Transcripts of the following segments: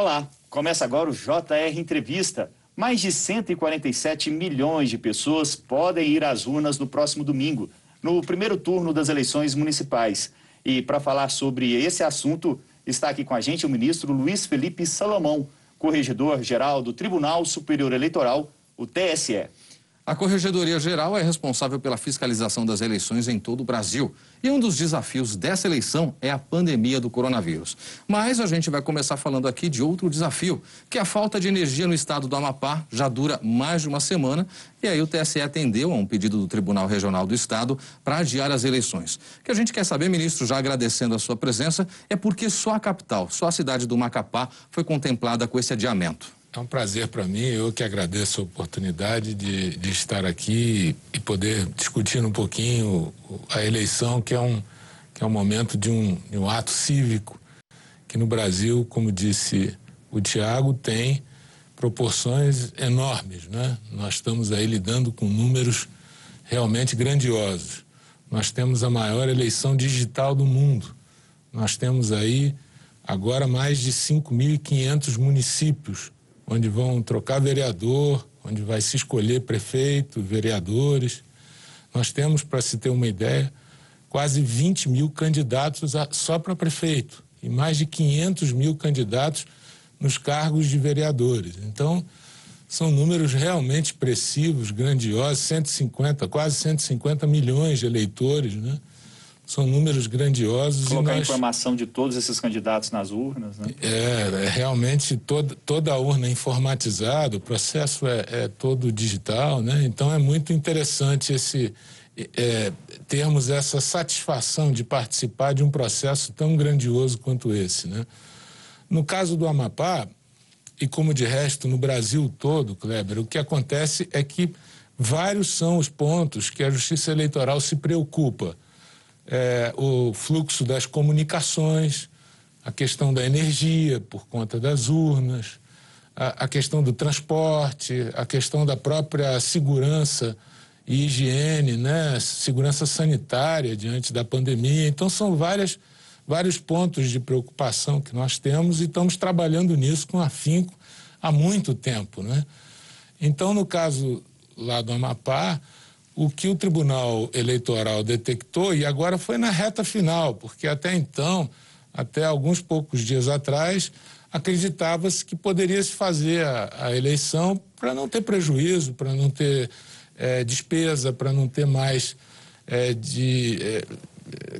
Olá, começa agora o JR Entrevista. Mais de 147 milhões de pessoas podem ir às urnas no próximo domingo, no primeiro turno das eleições municipais. E para falar sobre esse assunto, está aqui com a gente o ministro Luiz Felipe Salomão, corregedor-geral do Tribunal Superior Eleitoral, o TSE. A Corregedoria Geral é responsável pela fiscalização das eleições em todo o Brasil. E um dos desafios dessa eleição é a pandemia do coronavírus. Mas a gente vai começar falando aqui de outro desafio, que é a falta de energia no estado do Amapá já dura mais de uma semana. E aí o TSE atendeu a um pedido do Tribunal Regional do Estado para adiar as eleições. O que a gente quer saber, ministro, já agradecendo a sua presença, é porque só a capital, só a cidade do Macapá foi contemplada com esse adiamento. É um prazer para mim, eu que agradeço a oportunidade de, de estar aqui e poder discutir um pouquinho a eleição, que é um, que é um momento de um, de um ato cívico, que no Brasil, como disse o Tiago, tem proporções enormes. Né? Nós estamos aí lidando com números realmente grandiosos. Nós temos a maior eleição digital do mundo. Nós temos aí agora mais de 5.500 municípios onde vão trocar vereador, onde vai se escolher prefeito, vereadores. Nós temos, para se ter uma ideia, quase 20 mil candidatos a, só para prefeito e mais de 500 mil candidatos nos cargos de vereadores. Então, são números realmente expressivos, grandiosos, 150, quase 150 milhões de eleitores, né? São números grandiosos. Colocar nós... a informação de todos esses candidatos nas urnas, né? É, é realmente toda, toda a urna é informatizada, o processo é, é todo digital, né? Então é muito interessante esse, é, termos essa satisfação de participar de um processo tão grandioso quanto esse, né? No caso do Amapá, e como de resto no Brasil todo, Kleber, o que acontece é que vários são os pontos que a Justiça Eleitoral se preocupa é, o fluxo das comunicações, a questão da energia por conta das urnas, a, a questão do transporte, a questão da própria segurança e higiene, né? segurança sanitária diante da pandemia. Então, são várias, vários pontos de preocupação que nós temos e estamos trabalhando nisso com afinco há muito tempo. Né? Então, no caso lá do Amapá, o que o Tribunal Eleitoral detectou, e agora foi na reta final, porque até então, até alguns poucos dias atrás, acreditava-se que poderia se fazer a, a eleição para não ter prejuízo, para não ter é, despesa, para não ter mais é, de é,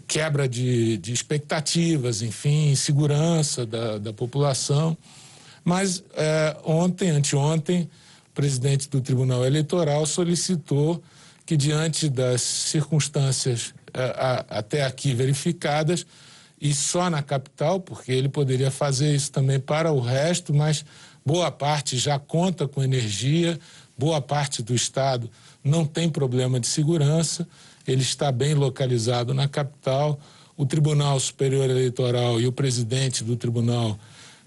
quebra de, de, expectativas, enfim, segurança da, da população. Mas ontem, anteontem, o presidente do Tribunal Eleitoral solicitou que, diante das circunstâncias a, até aqui verificadas, e só na capital, porque ele poderia fazer isso também para o resto, mas boa parte já conta com energia, boa parte do estado não tem problema de segurança, ele está bem localizado na capital. O Tribunal Superior Eleitoral e o presidente do tribunal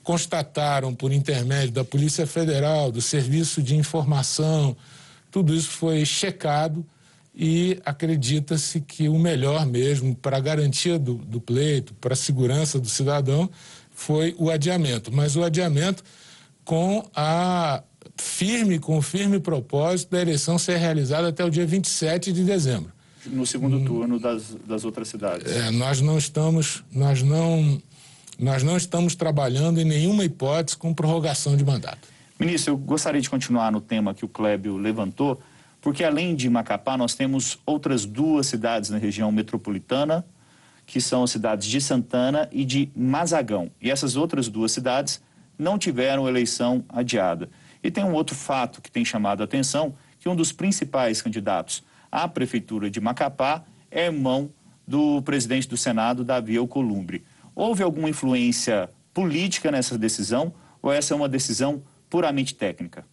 constataram, por intermédio da Polícia Federal, do Serviço de Informação, tudo isso foi checado e acredita-se que o melhor mesmo para a garantia do, do pleito, para a segurança do cidadão, foi o adiamento. Mas o adiamento com a firme, com o firme propósito da eleição ser realizada até o dia 27 de dezembro. No segundo hum, turno das, das outras cidades. É, nós não estamos, nós não, nós não estamos trabalhando em nenhuma hipótese com prorrogação de mandato. Ministro, eu gostaria de continuar no tema que o Clébio levantou, porque além de Macapá, nós temos outras duas cidades na região metropolitana, que são as cidades de Santana e de Mazagão. E essas outras duas cidades não tiveram eleição adiada. E tem um outro fato que tem chamado a atenção, que um dos principais candidatos à prefeitura de Macapá é irmão do presidente do Senado, Davi Alcolumbre. Houve alguma influência política nessa decisão ou essa é uma decisão puramente técnica?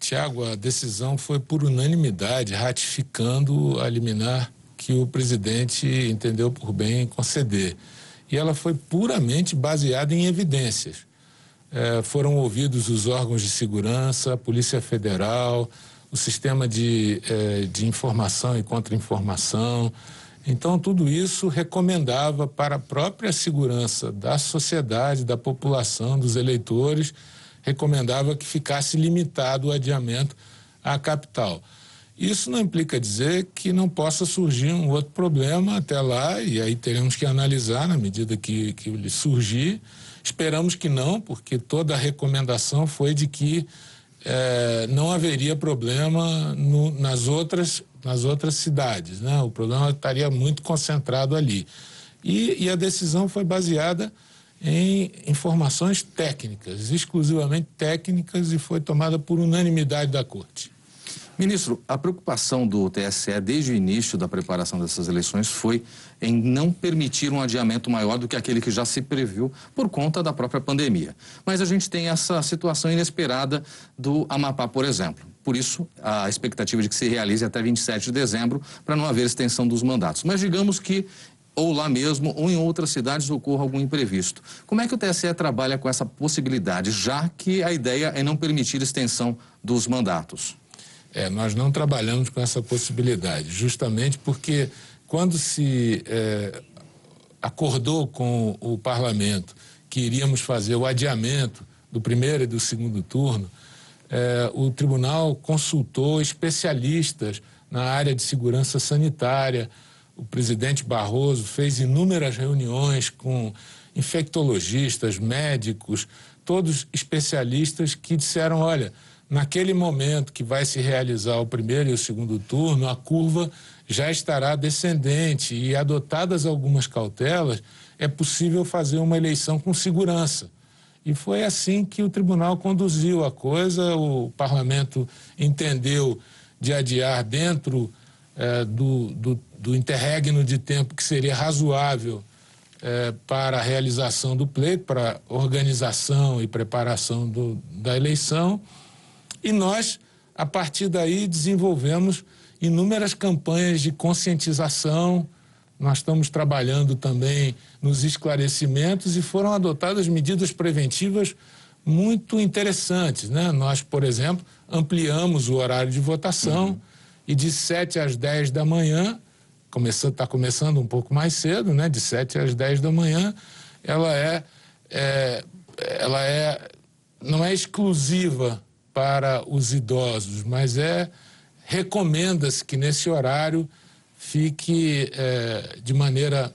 Tiago, a decisão foi por unanimidade, ratificando a liminar que o presidente entendeu por bem conceder. E ela foi puramente baseada em evidências. É, foram ouvidos os órgãos de segurança, a Polícia Federal, o sistema de, é, de informação e contra-informação, Então, tudo isso recomendava para a própria segurança da sociedade, da população, dos eleitores, recomendava que ficasse limitado o adiamento à capital. Isso não implica dizer que não possa surgir um outro problema até lá, e aí teremos que analisar na medida que, que ele surgir. Esperamos que não, porque toda a recomendação foi de que eh, não haveria problema no, nas, outras, nas outras cidades. Né? O problema estaria muito concentrado ali. E, e a decisão foi baseada em informações técnicas, exclusivamente técnicas, e foi tomada por unanimidade da Corte. Ministro, a preocupação do TSE desde o início da preparação dessas eleições foi em não permitir um adiamento maior do que aquele que já se previu por conta da própria pandemia. Mas a gente tem essa situação inesperada do Amapá, por exemplo. Por isso, a expectativa de que se realize até 27 de dezembro para não haver extensão dos mandatos. Mas digamos que ou lá mesmo ou em outras cidades ocorra algum imprevisto. Como é que o TSE trabalha com essa possibilidade, já que a ideia é não permitir extensão dos mandatos? É, nós não trabalhamos com essa possibilidade, justamente porque quando se é, acordou com o parlamento que iríamos fazer o adiamento do primeiro e do segundo turno, é, o tribunal consultou especialistas na área de segurança sanitária. O presidente Barroso fez inúmeras reuniões com infectologistas, médicos, todos especialistas que disseram: olha naquele momento que vai se realizar o primeiro e o segundo turno, a curva já estará descendente e, adotadas algumas cautelas, é possível fazer uma eleição com segurança. E foi assim que o tribunal conduziu a coisa, o parlamento entendeu de adiar dentro eh, do, do, do, interregno de tempo que seria razoável eh, para a realização do pleito, para a organização e preparação do, da eleição. E nós, a partir daí, desenvolvemos inúmeras campanhas de conscientização. Nós estamos trabalhando também nos esclarecimentos e foram adotadas medidas preventivas muito interessantes. Né? Nós, por exemplo, ampliamos o horário de votação uhum. e de 7 às 10 da manhã, está começando um pouco mais cedo, né? de 7 às 10 da manhã, ela é, é ela é, não é exclusiva para os idosos, mas é recomenda-se que nesse horário fique é, de maneira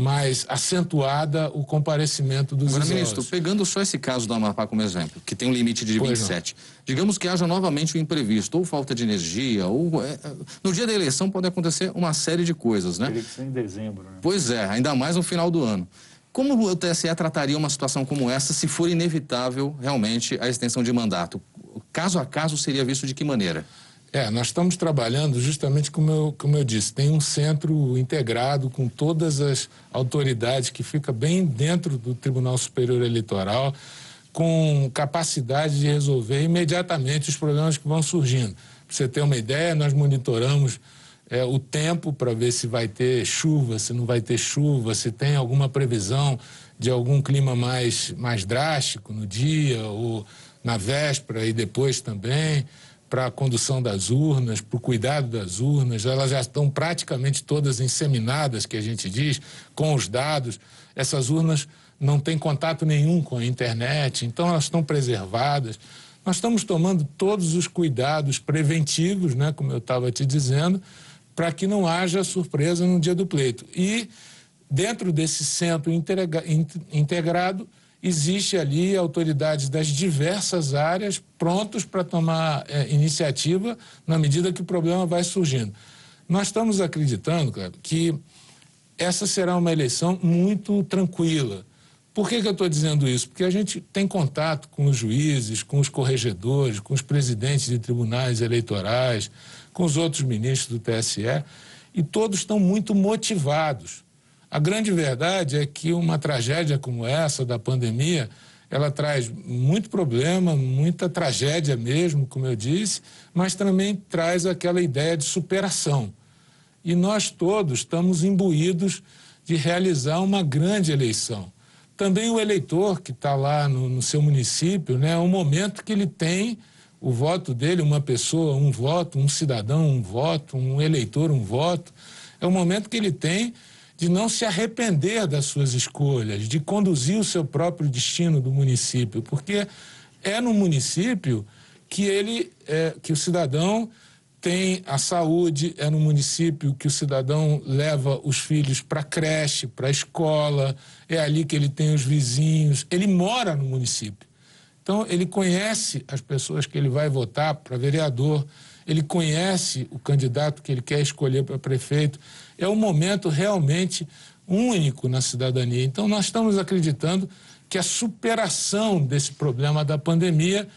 mais acentuada o comparecimento dos Agora, idosos. ministro, pegando só esse caso do Amapá como exemplo, que tem um limite de pois 27, não. digamos que haja novamente um imprevisto, ou falta de energia, ou... É, é, no dia da eleição pode acontecer uma série de coisas, né? Teria que ser em dezembro, né? Pois é, ainda mais no final do ano. Como o TSE trataria uma situação como essa se for inevitável realmente a extensão de mandato? caso a caso seria visto de que maneira? É, nós estamos trabalhando justamente como eu, como eu disse, tem um centro integrado com todas as autoridades que fica bem dentro do Tribunal Superior Eleitoral, com capacidade de resolver imediatamente os problemas que vão surgindo. Para você ter uma ideia, nós monitoramos é, o tempo para ver se vai ter chuva, se não vai ter chuva, se tem alguma previsão de algum clima mais, mais drástico no dia ou na véspera e depois também, para a condução das urnas, para o cuidado das urnas. Elas já estão praticamente todas inseminadas, que a gente diz, com os dados. Essas urnas não têm contato nenhum com a internet, então elas estão preservadas. Nós estamos tomando todos os cuidados preventivos, né, como eu estava te dizendo, para que não haja surpresa no dia do pleito. E dentro desse centro integrado, existe ali autoridades das diversas áreas prontos para tomar é, iniciativa na medida que o problema vai surgindo. Nós estamos acreditando, cara, que essa será uma eleição muito tranquila. Por que, que eu estou dizendo isso? Porque a gente tem contato com os juízes, com os corregedores, com os presidentes de tribunais eleitorais, com os outros ministros do TSE, e todos estão muito motivados a grande verdade é que uma tragédia como essa da pandemia, ela traz muito problema, muita tragédia mesmo, como eu disse, mas também traz aquela ideia de superação. E nós todos estamos imbuídos de realizar uma grande eleição. Também o eleitor que está lá no, no, seu município, né, é um momento que ele tem o voto dele, uma pessoa, um voto, um cidadão, um voto, um eleitor, um voto É o momento que ele tem de não se arrepender das suas escolhas, de conduzir o seu próprio destino do município, porque é no município que ele, é, que o cidadão tem a saúde, é no município que o cidadão leva os filhos para creche, para escola, é ali que ele tem os vizinhos, ele mora no município. Então, ele conhece as pessoas que ele vai votar para vereador, ele conhece o candidato que ele quer escolher para prefeito. É um momento realmente único na cidadania. Então, nós estamos acreditando que a superação desse problema da pandemia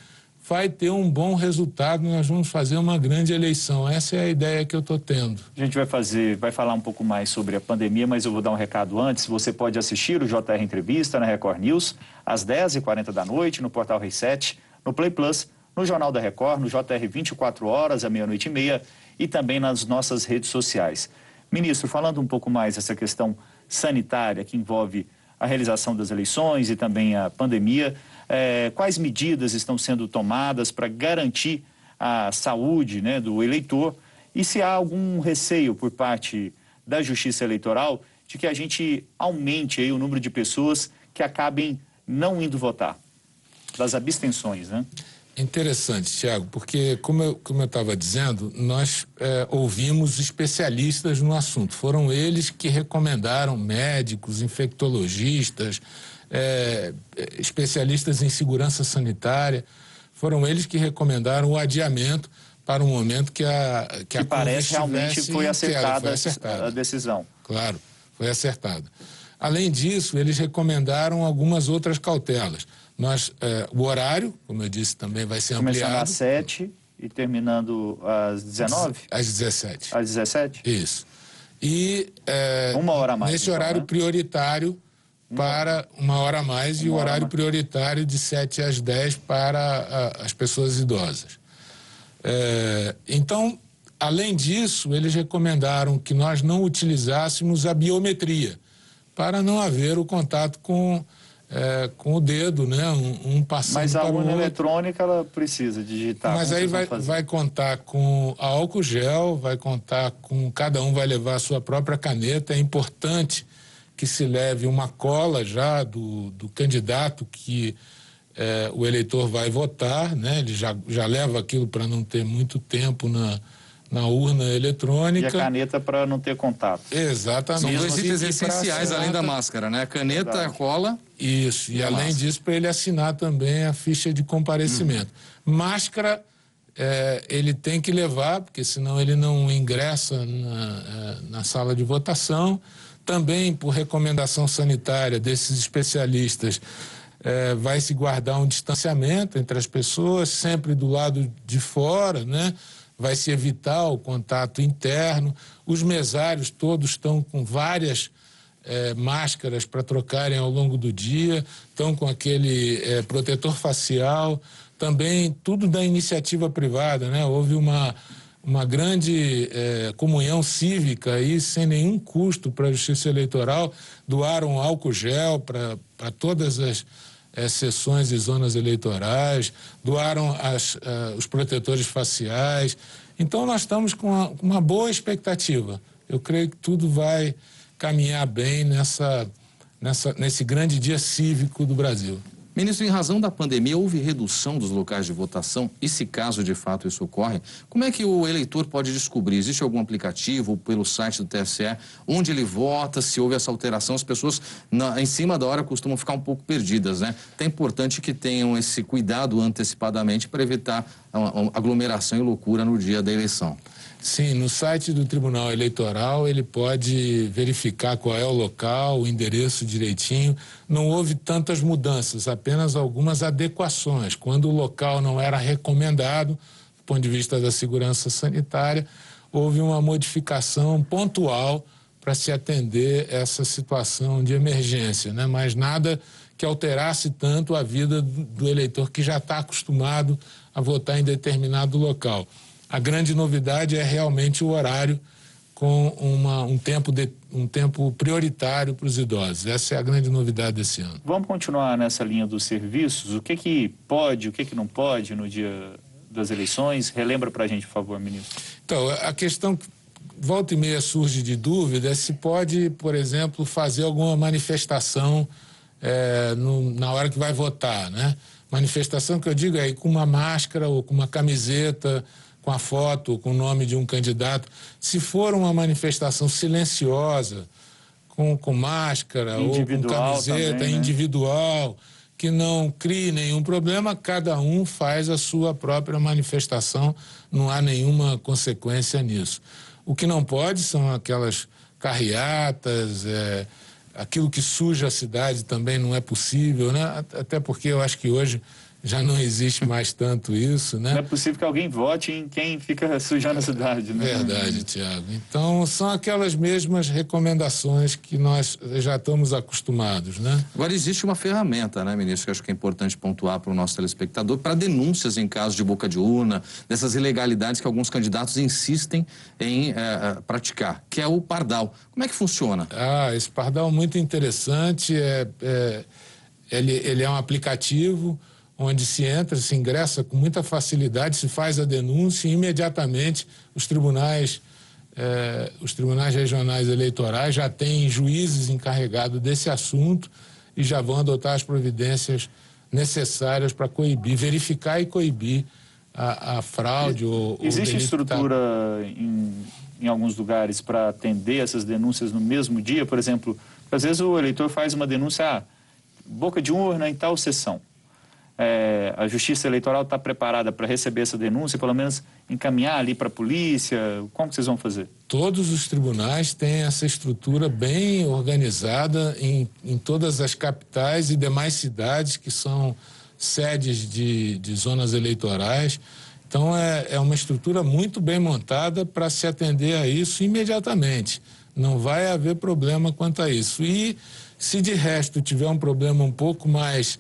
vai ter um bom resultado, nós vamos fazer uma grande eleição. Essa é a ideia que eu estou tendo. A gente vai fazer, vai falar um pouco mais sobre a pandemia, mas eu vou dar um recado antes. Você pode assistir o JR Entrevista na Record News às 10h40 da noite, no Portal Reset, no Play Plus, no Jornal da Record, no JR 24 horas, à meia-noite e meia, e também nas nossas redes sociais. Ministro, falando um pouco mais dessa questão sanitária que envolve a realização das eleições e também a pandemia, é, quais medidas estão sendo tomadas para garantir a saúde né, do eleitor e se há algum receio por parte da Justiça Eleitoral de que a gente aumente aí o número de pessoas que acabem não indo votar, das abstenções, né? Interessante, Tiago, porque, como eu estava dizendo, nós é, ouvimos especialistas no assunto. Foram eles que recomendaram médicos, infectologistas, é, especialistas em segurança sanitária, foram eles que recomendaram o adiamento para o momento que a que, que a parece realmente foi acertada, foi acertada a decisão. Claro, foi acertada. Além disso, eles recomendaram algumas outras cautelas. Nós, é, o horário, como eu disse, também vai ser Começando ampliado. às 7 e terminando às 19? Às 17. Às 17? Isso. E é, uma hora a mais. Nesse então, horário né? prioritário para uma hora a mais uma e o horário prioritário de 7 às 10 para a, as pessoas idosas. É, então, além disso, eles recomendaram que nós não utilizássemos a biometria para não haver o contato com, é, com o dedo, né? Um, um passando Mas a urna eletrônica ela precisa digitar. Mas aí vai, vai contar com álcool gel, vai contar com. Cada um vai levar a sua própria caneta. É importante que se leve uma cola já do, do candidato que eh, o eleitor vai votar, né? Ele já, já leva aquilo para não ter muito tempo na, na urna E eletrônica. a caneta para não ter contato. Exatamente. São dois E- itens e essenciais além da assinar- máscara, né? A caneta, a cola. Isso, e a além máscara. disso, para ele assinar também a ficha de comparecimento. Máscara, eh, ele tem que levar, porque senão ele não ingressa na, eh, na sala de votação. Também, por recomendação sanitária desses especialistas, eh, vai se guardar um distanciamento entre as pessoas, sempre do lado de fora, né? Vai se evitar o contato interno. Os mesários todos estão com várias eh, máscaras para trocarem ao longo do dia, estão com aquele eh, protetor facial, também tudo da iniciativa privada, né? Houve uma, uma grande eh, comunhão cívica aí, sem nenhum custo para a Justiça Eleitoral, doaram álcool gel para todas as eh, sessões e zonas eleitorais, doaram as, eh, os protetores faciais. Então, nós estamos com uma, uma boa expectativa. Eu creio que tudo vai caminhar bem nessa, nessa, nesse grande dia cívico do Brasil. Ministro, em razão da pandemia, houve redução dos locais de votação? E se caso de fato isso ocorre, como é que o eleitor pode descobrir? Existe algum aplicativo pelo site do TSE onde ele vota? Se houve essa alteração, as pessoas na- em cima da hora costumam ficar um pouco perdidas, né? Então é importante que tenham esse cuidado antecipadamente para evitar a- a aglomeração e loucura no dia da eleição. Sim, no site do Tribunal Eleitoral ele pode verificar qual é o local, o endereço direitinho. Não houve tantas mudanças, apenas algumas adequações. Quando o local não era recomendado, do ponto de vista da segurança sanitária, houve uma modificação pontual para se atender essa situação de emergência, né? mas nada que alterasse tanto a vida do eleitor que já está acostumado a votar em determinado local. A grande novidade é realmente o horário com uma, um, tempo de, um tempo prioritário para os idosos. Essa é a grande novidade desse ano. Vamos continuar nessa linha dos serviços. O que que pode, o que que não pode no dia das eleições? Relembra para a gente, por favor, ministro. Então, a questão volta e meia surge de dúvida se pode, por exemplo, fazer alguma manifestação é, no, na hora que vai votar, né? Manifestação que eu digo é com uma máscara ou com uma camiseta, com a foto, com o nome de um candidato. Se for uma manifestação silenciosa, com, com máscara individual ou com camiseta também, né? individual, que não crie nenhum problema, cada um faz a sua própria manifestação, não há nenhuma consequência nisso. O que não pode são aquelas carreatas, é, aquilo que suja a cidade também não é possível, né? Até porque eu acho que hoje já não existe mais tanto isso, né? Não é possível que alguém vote em quem fica sujando a cidade, né? Verdade, Tiago. Então, são aquelas mesmas recomendações que nós já estamos acostumados, né? Agora, existe uma ferramenta, né, ministro, que eu acho que é importante pontuar para o nosso telespectador, para denúncias em casos de boca de urna, dessas ilegalidades que alguns candidatos insistem em é, praticar, que é o Pardal. Como é que funciona? Ah, esse Pardal é muito interessante, é, é ele, ele é um aplicativo onde se entra, se ingressa com muita facilidade, se faz a denúncia e imediatamente os tribunais, eh, os tribunais regionais eleitorais já têm juízes encarregados desse assunto e já vão adotar as providências necessárias para coibir, verificar e coibir a, a fraude ou Existe estrutura em, em alguns lugares para atender essas denúncias no mesmo dia? Por exemplo, às vezes o eleitor faz uma denúncia, ah, boca de urna em tal sessão é, a Justiça Eleitoral está preparada para receber essa denúncia, pelo menos encaminhar ali para a polícia? Como vocês vão fazer? Todos os tribunais têm essa estrutura bem organizada em, em todas as capitais e demais cidades que são sedes de, de zonas eleitorais. Então, é, é uma estrutura muito bem montada para se atender a isso imediatamente. Não vai haver problema quanto a isso. E se de resto tiver um problema um pouco mais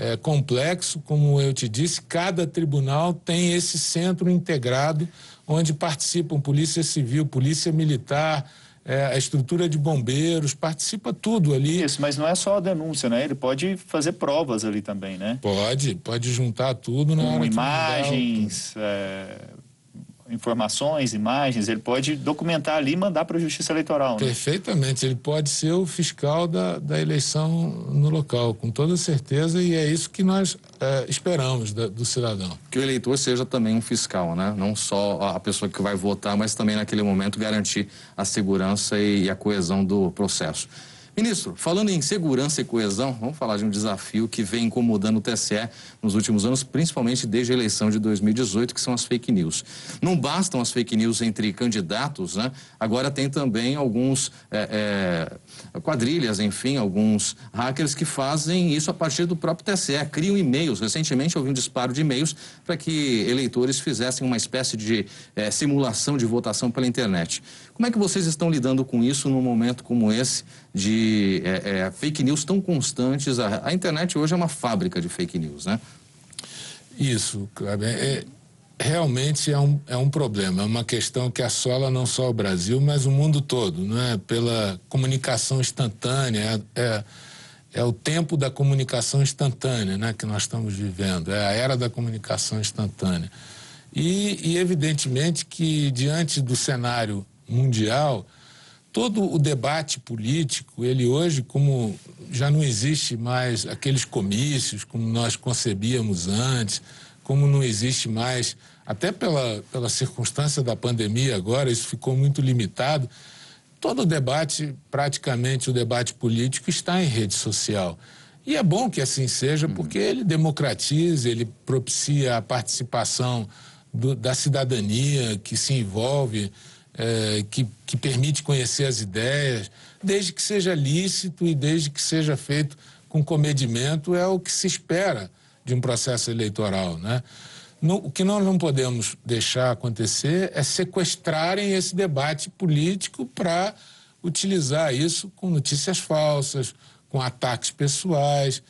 é, complexo, como eu te disse, cada tribunal tem esse centro integrado onde participam Polícia Civil, Polícia Militar, é, a estrutura de bombeiros, participa tudo ali. Isso, mas não é só a denúncia, né? Ele pode fazer provas ali também, né? Pode, pode juntar tudo na Com imagens, é, informações, imagens, ele pode documentar ali e mandar para a Justiça Eleitoral. Né? Perfeitamente, ele pode ser o fiscal da, da eleição no local, com toda certeza, e é isso que nós é, esperamos da, do cidadão. Que o eleitor seja também um fiscal, né? Não só a pessoa que vai votar, mas também naquele momento garantir a segurança e, e a coesão do processo. Ministro, falando em segurança e coesão, vamos falar de um desafio que vem incomodando o TSE nos últimos anos, principalmente desde a eleição de 2018, que são as fake news. Não bastam as fake news entre candidatos, né? Agora tem também alguns é, é, quadrilhas, enfim, alguns hackers que fazem isso a partir do próprio TSE, criam e-mails. Recentemente houve um disparo de e-mails para que eleitores fizessem uma espécie de é, simulação de votação pela internet. Como é que vocês estão lidando com isso num momento como esse de é, é, fake news tão constantes? A, a, internet hoje é uma fábrica de fake news, né? Isso, Kleber. É, realmente é um, é um problema, é uma questão que assola não só o Brasil, mas o mundo todo, não é? Pela comunicação instantânea, é, é, é o tempo da comunicação instantânea, né? Que nós estamos vivendo, é a era da comunicação instantânea. E, e evidentemente que diante do cenário mundial, todo o debate político, ele hoje, como já não existe mais aqueles comícios como nós concebíamos antes, como não existe mais, até pela, pela circunstância da pandemia agora, isso ficou muito limitado. Todo o debate, praticamente o debate político, está em rede social. E é bom que assim seja, uhum. porque ele democratiza, ele propicia a participação do, da cidadania que se envolve é, que, que permite conhecer as ideias, desde que seja lícito e desde que seja feito com comedimento, é o que se espera de um processo eleitoral. Né? No, o que nós não podemos deixar acontecer é sequestrarem esse debate político para utilizar isso com notícias falsas, com ataques pessoais.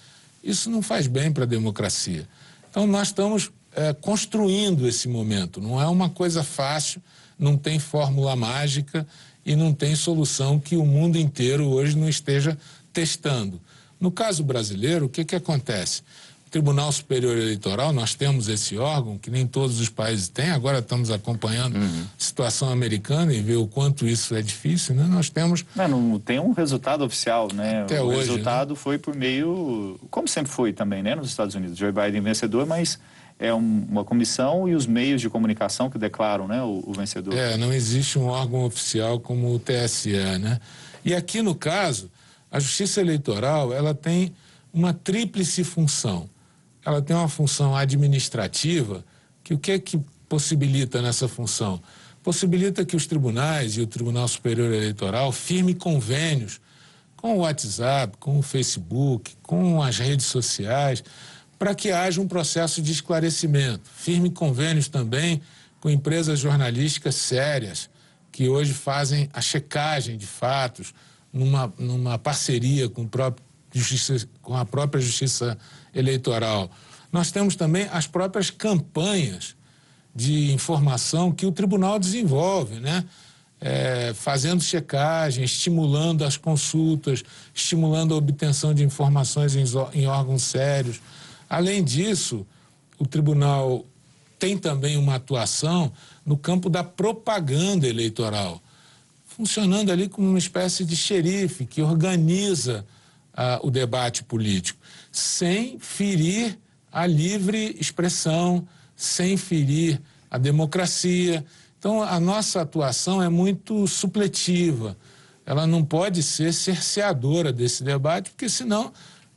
Isso não faz bem para a democracia. Então, nós estamos é, construindo esse momento. Não é uma coisa fácil não tem fórmula mágica e não tem solução que o mundo inteiro hoje não esteja testando. No caso brasileiro, o que, que acontece? Tribunal Superior Eleitoral, nós temos esse órgão, que nem todos os países têm, agora estamos acompanhando uhum. a situação americana e ver o quanto isso é difícil, né? Nós temos... Não, não tem um resultado oficial, né? Até o hoje, resultado né? foi por meio, como sempre foi também, né? Nos Estados Unidos, Joe Biden vencedor, mas é um, uma comissão e os meios de comunicação que declaram, né? O, o vencedor. É, não existe um órgão oficial como o TSE, né? E aqui no caso, a Justiça Eleitoral, ela tem uma tríplice função ela tem uma função administrativa que o que é que possibilita nessa função? Possibilita que os tribunais e o Tribunal Superior Eleitoral firmem convênios com o WhatsApp, com o Facebook, com as redes sociais, para que haja um processo de esclarecimento. Firme convênios também com empresas jornalísticas sérias, que hoje fazem a checagem de fatos numa, numa parceria com, próprio justiça, com a própria Justiça. Nós temos também as próprias campanhas de informação que o tribunal desenvolve, né? É, fazendo checagem, estimulando as consultas, estimulando a obtenção de informações em, em órgãos sérios. Além disso, o tribunal tem também uma atuação no campo da propaganda eleitoral, funcionando ali como uma espécie de xerife que organiza ah, o debate político sem ferir a livre expressão, sem ferir a democracia. Então, a nossa atuação é muito supletiva. Ela não pode ser cerceadora desse debate, porque senão,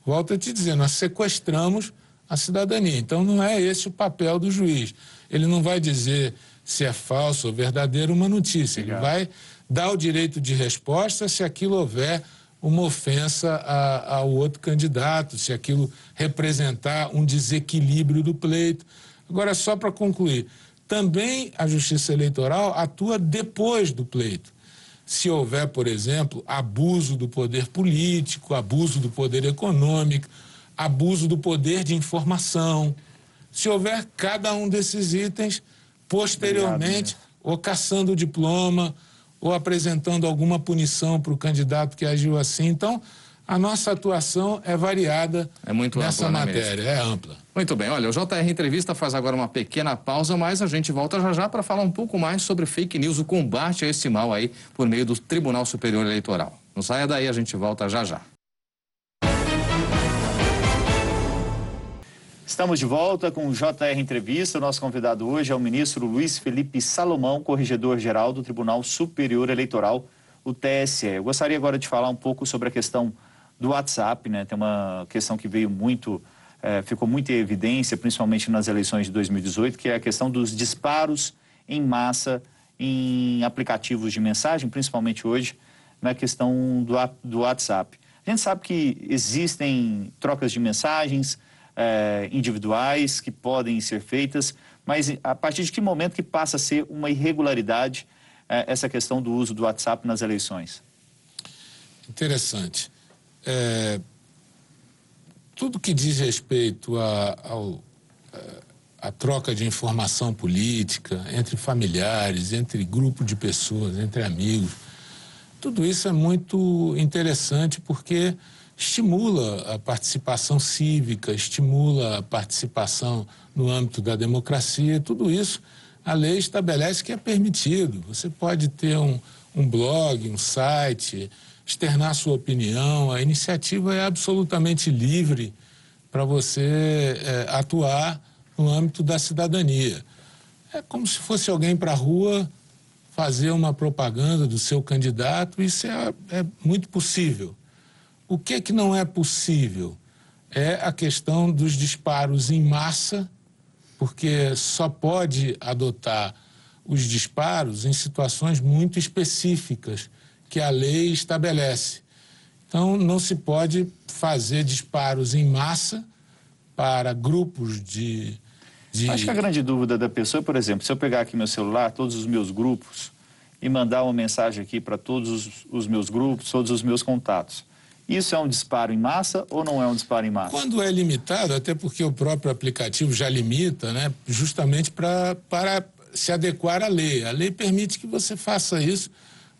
volto a te dizer, nós sequestramos a cidadania. Então, não é esse o papel do juiz. Ele não vai dizer se é falso ou verdadeiro uma notícia. Ele vai dar o direito de resposta se aquilo houver uma ofensa a, ao outro candidato, se aquilo representar um desequilíbrio do pleito. Agora, só para concluir, também a Justiça Eleitoral atua depois do pleito. Se houver, por exemplo, abuso do poder político, abuso do poder econômico, abuso do poder de informação, se houver cada um desses itens, posteriormente, Obrigado, né? ou caçando o diploma, ou apresentando alguma punição para o candidato que agiu assim. Então, a nossa atuação é variada é muito nessa ampla, matéria, é ampla. Muito bem, olha, o JR Entrevista faz agora uma pequena pausa, mas a gente volta já já para falar um pouco mais sobre fake news, o combate a esse mal aí por meio do Tribunal Superior Eleitoral. Não saia daí, a gente volta já já. Estamos de volta com o JR Entrevista. O nosso convidado hoje é o ministro Luiz Felipe Salomão, corregedor-geral do Tribunal Superior Eleitoral, o TSE. Eu gostaria agora de falar um pouco sobre a questão do WhatsApp, né? Tem uma questão que veio muito, é, ficou muito em evidência, principalmente nas eleições de 2018, que é a questão dos disparos em massa em aplicativos de mensagem, principalmente hoje, na questão do, do WhatsApp. A gente sabe que existem trocas de mensagens, é, individuais que podem ser feitas, mas a partir de que momento que passa a ser uma irregularidade é, essa questão do uso do WhatsApp nas eleições? Interessante. É, tudo que diz respeito a, ao, a, a troca de informação política entre familiares, entre grupo de pessoas, entre amigos, tudo isso é muito interessante porque estimula a participação cívica, estimula a participação no âmbito da democracia, tudo isso a lei estabelece que é permitido. Você pode ter um, um blog, um site, externar sua opinião, a iniciativa é absolutamente livre para você é, atuar no âmbito da cidadania. É como se fosse alguém para a rua fazer uma propaganda do seu candidato, isso é, é muito possível. O que, é que não é possível? É a questão dos disparos em massa, porque só pode adotar os disparos em situações muito específicas que a lei estabelece. Então, não se pode fazer disparos em massa para grupos de, de. Acho que a grande dúvida da pessoa, por exemplo, se eu pegar aqui meu celular, todos os meus grupos, e mandar uma mensagem aqui para todos os, os meus grupos, todos os meus contatos. Isso é um disparo em massa ou não é um disparo em massa? Quando é limitado, até porque o próprio aplicativo já limita, né, justamente pra, para se adequar à lei. A lei permite que você faça isso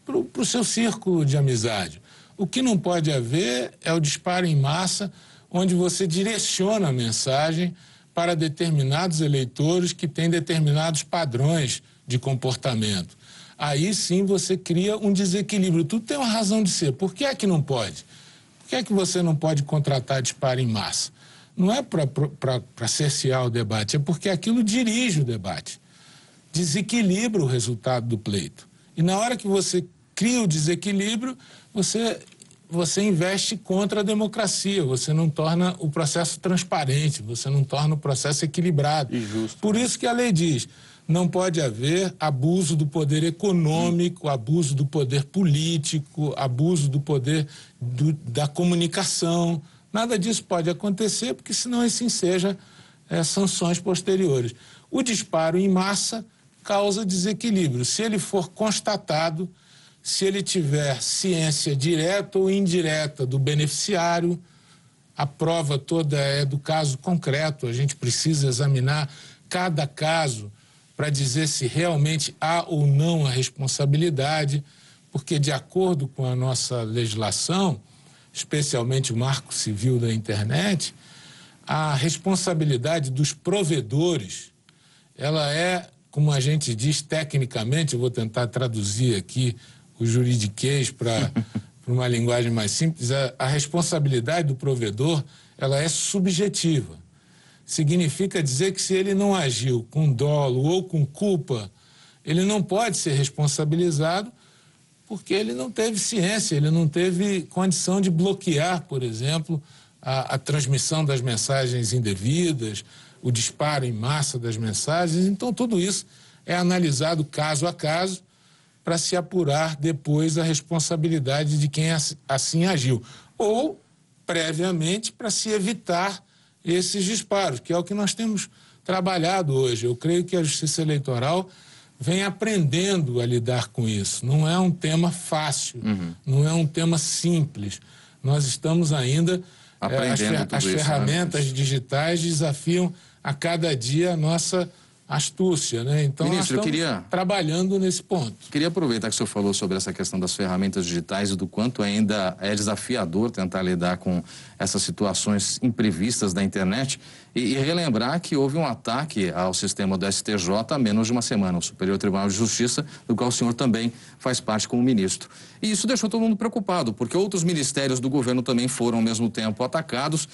para o seu círculo de amizade. O que não pode haver é o disparo em massa onde você direciona a mensagem para determinados eleitores que têm determinados padrões de comportamento. Aí sim você cria um desequilíbrio. Tudo tem uma razão de ser. Por que é que não pode? Por que é que você não pode contratar disparo em massa? Não é para cercear o debate, é porque aquilo dirige o debate, desequilibra o resultado do pleito. E na hora que você cria o desequilíbrio, você você investe contra a democracia, você não torna o processo transparente, você não torna o processo equilibrado. E justo. Por isso que a lei diz, não pode haver abuso do poder econômico, abuso do poder político, abuso do poder do, da comunicação. Nada disso pode acontecer, porque senão assim seja é, sanções posteriores. O disparo em massa causa desequilíbrio. Se ele for constatado, se ele tiver ciência direta ou indireta do beneficiário, a prova toda é do caso concreto, a gente precisa examinar cada caso para dizer se realmente há ou não a responsabilidade, porque, de acordo com a nossa legislação, especialmente o marco civil da internet, a responsabilidade dos provedores, ela é, como a gente diz tecnicamente, eu vou tentar traduzir aqui o juridiquês para uma linguagem mais simples, a, a responsabilidade do provedor ela é subjetiva. Significa dizer que se ele não agiu com dolo ou com culpa, ele não pode ser responsabilizado porque ele não teve ciência, ele não teve condição de bloquear, por exemplo, a, a, transmissão das mensagens indevidas, o disparo em massa das mensagens. Então, tudo isso é analisado caso a caso para se apurar depois a responsabilidade de quem assim agiu. Ou, previamente, para se evitar esses disparos, que é o que nós temos trabalhado hoje. Eu creio que a Justiça Eleitoral vem aprendendo a lidar com isso. Não é um tema fácil, uhum. não é um tema simples. Nós estamos ainda. Aprendendo é, as, as isso, né? ferramentas né? digitais desafiam a cada dia a nossa astúcia, né? Então Ministro, nós estamos queria, trabalhando nesse ponto. Queria aproveitar que o senhor falou sobre essa questão das ferramentas digitais e do quanto ainda é desafiador tentar lidar com essas situações imprevistas da internet e, e relembrar que houve um ataque ao sistema do STJ há menos de uma semana, o Superior Tribunal de Justiça, do qual o senhor também faz parte como ministro. E isso deixou todo mundo preocupado, porque outros ministérios do governo também foram ao mesmo tempo atacados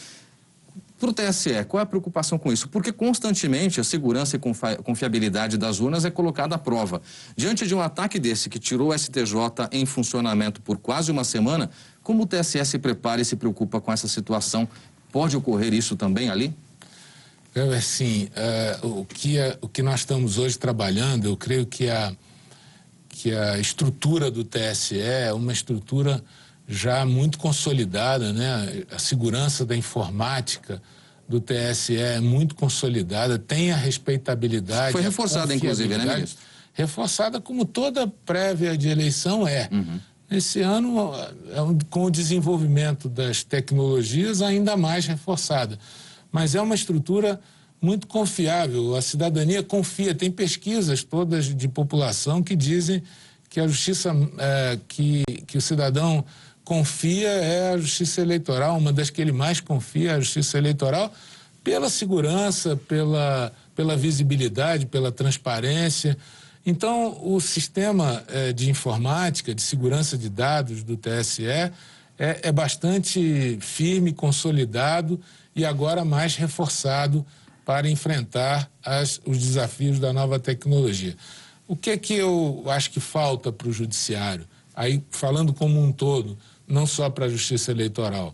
para o TSE, qual é a preocupação com isso? Porque constantemente a segurança e confiabilidade das urnas é colocada à prova. Diante de um ataque desse que tirou o STJ em funcionamento por quase uma semana, como o TSE se prepara e se preocupa com essa situação? Pode ocorrer isso também ali? É, sim, uh, o, que é, o que nós estamos hoje trabalhando, eu creio que a, que a estrutura do TSE é uma estrutura já muito consolidada, né? A segurança da informática do TSE é muito consolidada, tem a respeitabilidade. Foi reforçada, inclusive, né, ministro? Reforçada como toda prévia de eleição é. Uhum. Esse ano, é com o desenvolvimento das tecnologias, ainda mais reforçada. Mas é uma estrutura muito confiável, a cidadania confia. Tem pesquisas todas de população que dizem que a justiça, é, que, que o cidadão confia é a justiça eleitoral, uma das que ele mais confia é a justiça eleitoral, pela segurança, pela, pela visibilidade, pela transparência. Então, o sistema é, de informática, de segurança de dados do TSE é, é bastante firme, consolidado e agora mais reforçado para enfrentar as, os desafios da nova tecnologia. O que é que eu acho que falta para o judiciário? Aí, falando como um todo, não só para a justiça eleitoral.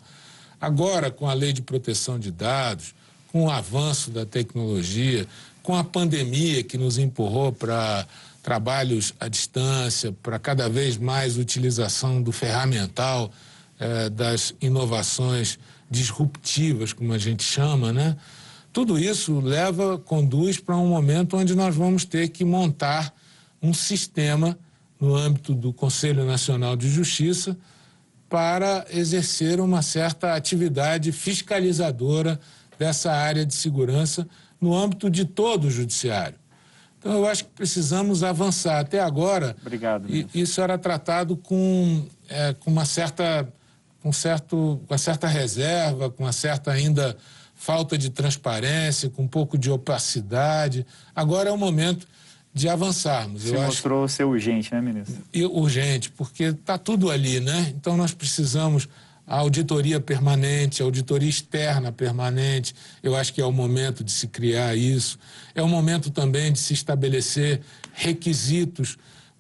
Agora, com a lei de proteção de dados, com o avanço da tecnologia, com a pandemia que nos empurrou para trabalhos à distância, para cada vez mais utilização do ferramental, eh, das inovações disruptivas, como a gente chama, né? Tudo isso leva, conduz para um momento onde nós vamos ter que montar um sistema no âmbito do Conselho Nacional de Justiça para exercer uma certa atividade fiscalizadora dessa área de segurança no âmbito de todo o judiciário. Então, eu acho que precisamos avançar. Até agora, Obrigado, isso era tratado com, é, com uma certa com, certo, com certa reserva, com uma certa ainda falta de transparência, com um pouco de opacidade. Agora é o momento de avançarmos. Se Eu mostrou acho... ser urgente, né, ministro? E urgente, porque está tudo ali, né? Então nós precisamos a auditoria permanente, a auditoria externa permanente. Eu acho que é o momento de se criar isso. É o momento também de se estabelecer requisitos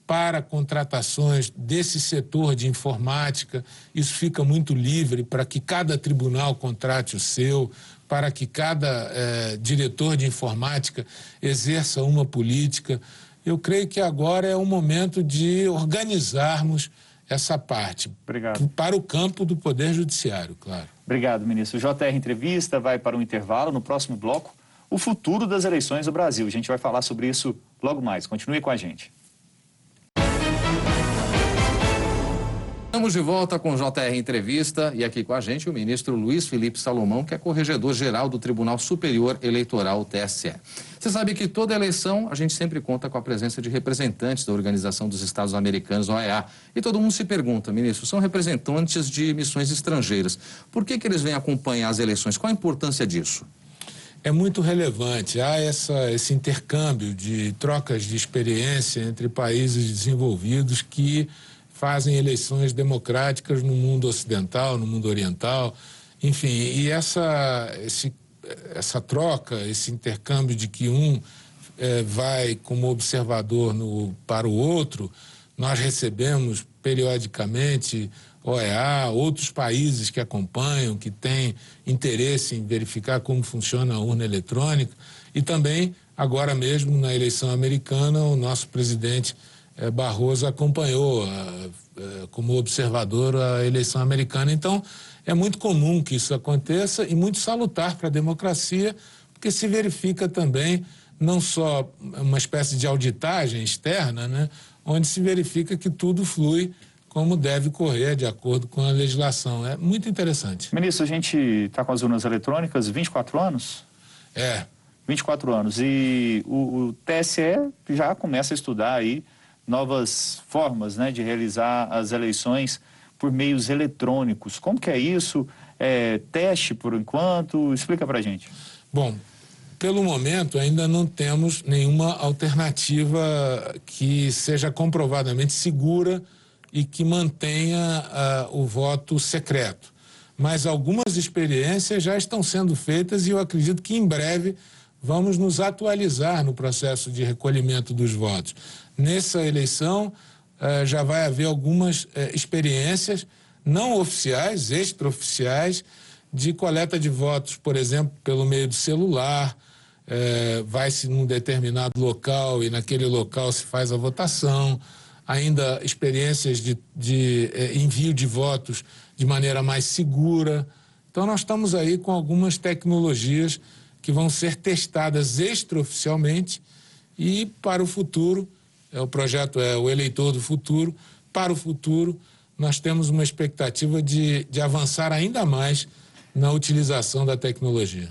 para contratações desse setor de informática. Isso fica muito livre para que cada tribunal contrate o seu, para que cada eh, diretor de informática exerça uma política. Eu creio que agora é o momento de organizarmos essa parte Obrigado. para o campo do Poder Judiciário, claro. Obrigado, ministro. JR Entrevista vai para um intervalo no próximo bloco. O futuro das eleições do Brasil. A gente vai falar sobre isso logo mais. Continue com a gente. Estamos de volta com o JR Entrevista e aqui com a gente o ministro Luiz Felipe Salomão, que é corregedor-geral do Tribunal Superior Eleitoral, TSE. Você sabe que toda eleição a gente sempre conta com a presença de representantes da Organização dos Estados Americanos, OEA. E todo mundo se pergunta, ministro, são representantes de missões estrangeiras. Por que, que eles vêm acompanhar as eleições? Qual a importância disso? É muito relevante. Há essa, esse intercâmbio de trocas de experiência entre países desenvolvidos que fazem eleições democráticas no mundo ocidental, no mundo oriental, enfim, e essa, esse, essa troca, esse intercâmbio de que um é, vai como observador no, para o outro, nós recebemos periodicamente OEA, outros países que acompanham, que têm interesse em verificar como funciona a urna eletrônica, e também, agora mesmo, na eleição americana, o nosso presidente Barroso acompanhou é, como observador a eleição americana. Então, é muito comum que isso aconteça e muito salutar para a democracia, porque se verifica também não só uma espécie de auditagem externa, né, onde se verifica que tudo flui como deve correr de acordo com a legislação. É muito interessante. Ministro, a gente está com as urnas eletrônicas 24 anos? É. 24 anos. E o, o TSE já começa a estudar aí novas formas né, de realizar as eleições por meios eletrônicos. Como que é isso? É, teste por enquanto? Explica para gente. Bom, pelo momento ainda não temos nenhuma alternativa que seja comprovadamente segura e que mantenha uh, o voto secreto. Mas algumas experiências já estão sendo feitas e eu acredito que em breve vamos nos atualizar no processo de recolhimento dos votos. Nessa eleição, eh, já vai haver algumas eh, experiências não oficiais, extraoficiais, de coleta de votos, por exemplo, pelo meio do celular. Eh, vai-se num determinado local e naquele local se faz a votação. Ainda experiências de, de envio de votos de maneira mais segura. Então, nós estamos aí com algumas tecnologias que vão ser testadas extraoficialmente e, para o futuro, o projeto é o eleitor do futuro, para o futuro, nós temos uma expectativa de, de avançar ainda mais na utilização da tecnologia.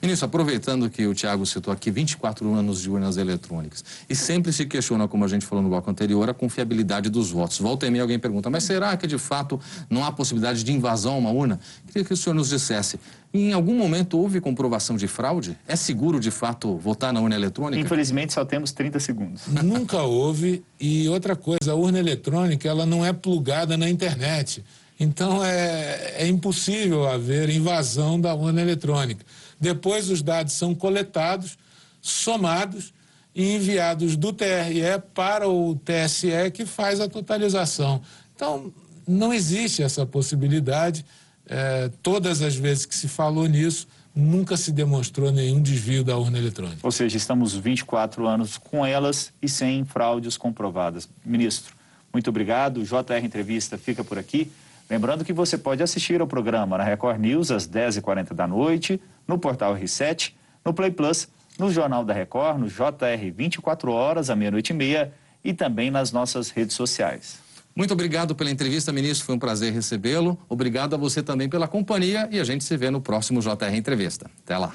Ministro, aproveitando que o Tiago citou aqui 24 anos de urnas eletrônicas, e sempre se questiona, como a gente falou no bloco anterior, a confiabilidade dos votos. Volta e meia alguém pergunta, mas será que de fato não há possibilidade de invasão a uma urna? Queria que o senhor nos dissesse, em algum momento houve comprovação de fraude? É seguro de fato votar na urna eletrônica? Infelizmente só temos 30 segundos. Nunca houve. E outra coisa, a urna eletrônica ela não é plugada na internet. Então é, é impossível haver invasão da urna eletrônica. Depois os dados são coletados, somados e enviados do TRE para o TSE, que faz a totalização. Então, não existe essa possibilidade. É, todas as vezes que se falou nisso, nunca se demonstrou nenhum desvio da urna eletrônica. Ou seja, estamos 24 anos com elas e sem fraudes comprovadas. Ministro, muito obrigado. JR Entrevista fica por aqui. Lembrando que você pode assistir ao programa na Record News às 10h40 da noite, no portal R7, no Play Plus, no Jornal da Record, no JR 24 horas, à meia-noite e meia e também nas nossas redes sociais. Muito obrigado pela entrevista, ministro. Foi um prazer recebê-lo. Obrigado a você também pela companhia e a gente se vê no próximo JR Entrevista. Até lá.